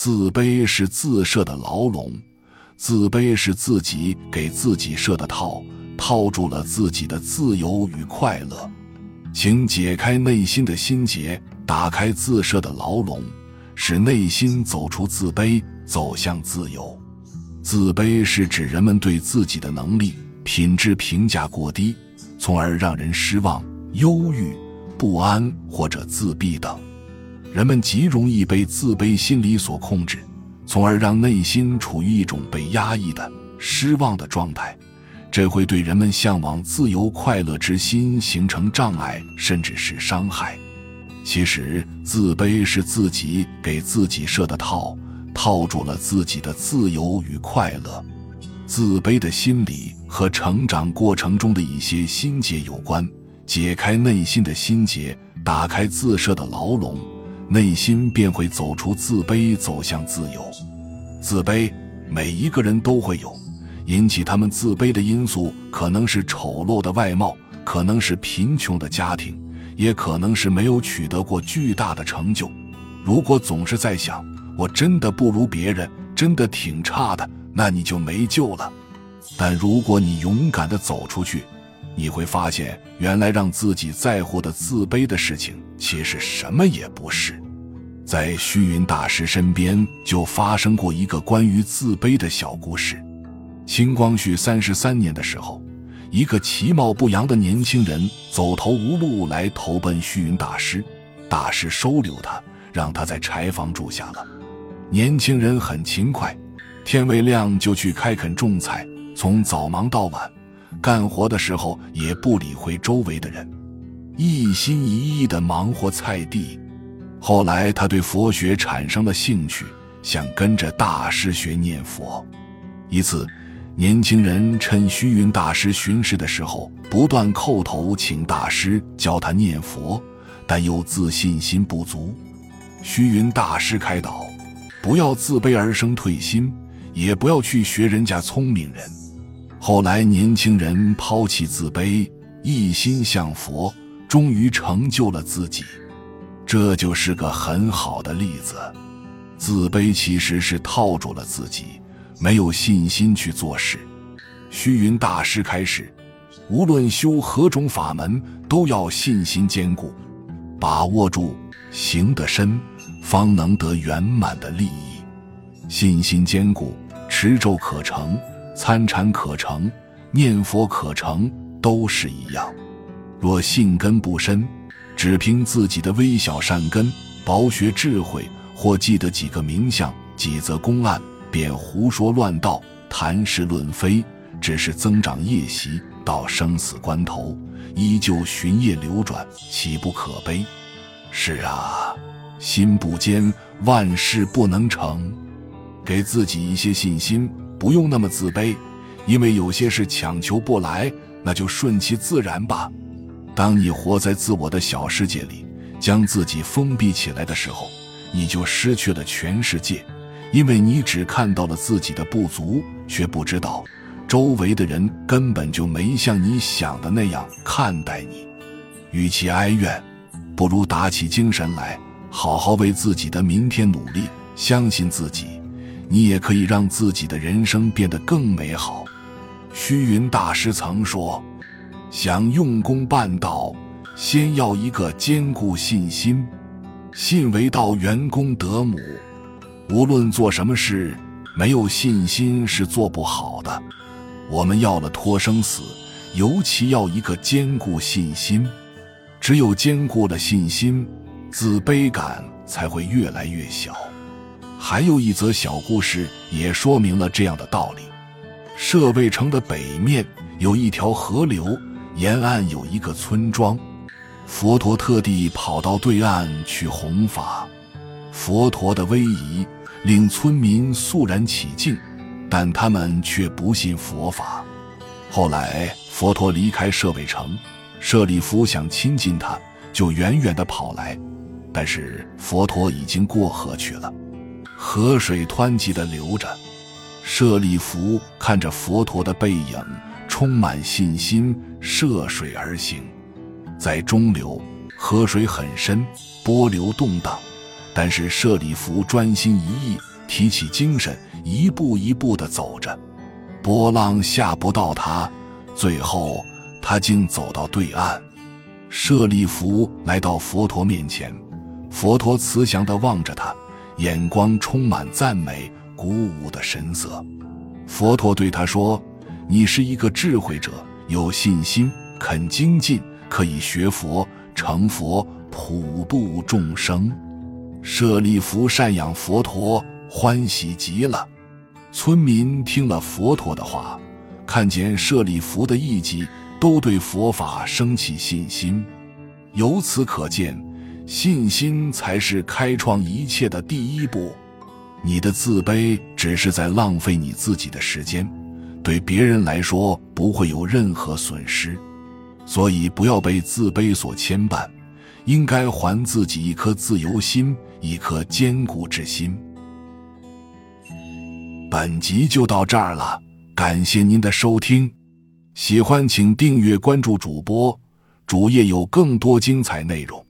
自卑是自设的牢笼，自卑是自己给自己设的套，套住了自己的自由与快乐。请解开内心的心结，打开自设的牢笼，使内心走出自卑，走向自由。自卑是指人们对自己的能力、品质评价过低，从而让人失望、忧郁、不安或者自闭等。人们极容易被自卑心理所控制，从而让内心处于一种被压抑的失望的状态，这会对人们向往自由快乐之心形成障碍，甚至是伤害。其实，自卑是自己给自己设的套，套住了自己的自由与快乐。自卑的心理和成长过程中的一些心结有关，解开内心的心结，打开自设的牢笼。内心便会走出自卑，走向自由。自卑，每一个人都会有。引起他们自卑的因素，可能是丑陋的外貌，可能是贫穷的家庭，也可能是没有取得过巨大的成就。如果总是在想“我真的不如别人，真的挺差的”，那你就没救了。但如果你勇敢地走出去，你会发现，原来让自己在乎的自卑的事情，其实什么也不是。在虚云大师身边就发生过一个关于自卑的小故事。清光绪三十三年的时候，一个其貌不扬的年轻人走投无路来投奔虚云大师，大师收留他，让他在柴房住下了。年轻人很勤快，天未亮就去开垦种菜，从早忙到晚。干活的时候也不理会周围的人，一心一意地忙活菜地。后来他对佛学产生了兴趣，想跟着大师学念佛。一次，年轻人趁虚云大师巡视的时候，不断叩头请大师教他念佛，但又自信心不足。虚云大师开导：不要自卑而生退心，也不要去学人家聪明人。后来，年轻人抛弃自卑，一心向佛，终于成就了自己。这就是个很好的例子。自卑其实是套住了自己，没有信心去做事。虚云大师开始，无论修何种法门，都要信心坚固，把握住，行得深，方能得圆满的利益。信心坚固，持咒可成。参禅可成，念佛可成，都是一样。若信根不深，只凭自己的微小善根、薄学智慧，或记得几个名相、几则公案，便胡说乱道、谈事论非，只是增长业习，到生死关头，依旧循业流转，岂不可悲？是啊，心不坚，万事不能成。给自己一些信心。不用那么自卑，因为有些事强求不来，那就顺其自然吧。当你活在自我的小世界里，将自己封闭起来的时候，你就失去了全世界，因为你只看到了自己的不足，却不知道周围的人根本就没像你想的那样看待你。与其哀怨，不如打起精神来，好好为自己的明天努力，相信自己。你也可以让自己的人生变得更美好。虚云大师曾说：“想用功办道，先要一个坚固信心。信为道，元功德母。无论做什么事，没有信心是做不好的。我们要了脱生死，尤其要一个坚固信心。只有坚固了信心，自卑感才会越来越小。”还有一则小故事也说明了这样的道理：舍卫城的北面有一条河流，沿岸有一个村庄。佛陀特地跑到对岸去弘法，佛陀的威仪令村民肃然起敬，但他们却不信佛法。后来佛陀离开舍卫城，舍利弗想亲近他，就远远地跑来，但是佛陀已经过河去了。河水湍急地流着，舍利弗看着佛陀的背影，充满信心，涉水而行。在中流，河水很深，波流动荡，但是舍利弗专心一意，提起精神，一步一步地走着。波浪吓不到他，最后他竟走到对岸。舍利弗来到佛陀面前，佛陀慈祥地望着他，眼光充满赞美、鼓舞的神色。佛陀对他说：“你是一个智慧者，有信心，肯精进，可以学佛、成佛、普度众生。”舍利弗赡养佛陀，欢喜极了。村民听了佛陀的话，看见舍利弗的艺伎，都对佛法升起信心。由此可见，信心才是开创一切的第一步。你的自卑只是在浪费你自己的时间，对别人来说不会有任何损失。所以不要被自卑所牵绊，应该还自己一颗自由心，一颗坚固之心。本集就到这儿了，感谢您的收听，喜欢请订阅关注主播，主页有更多精彩内容。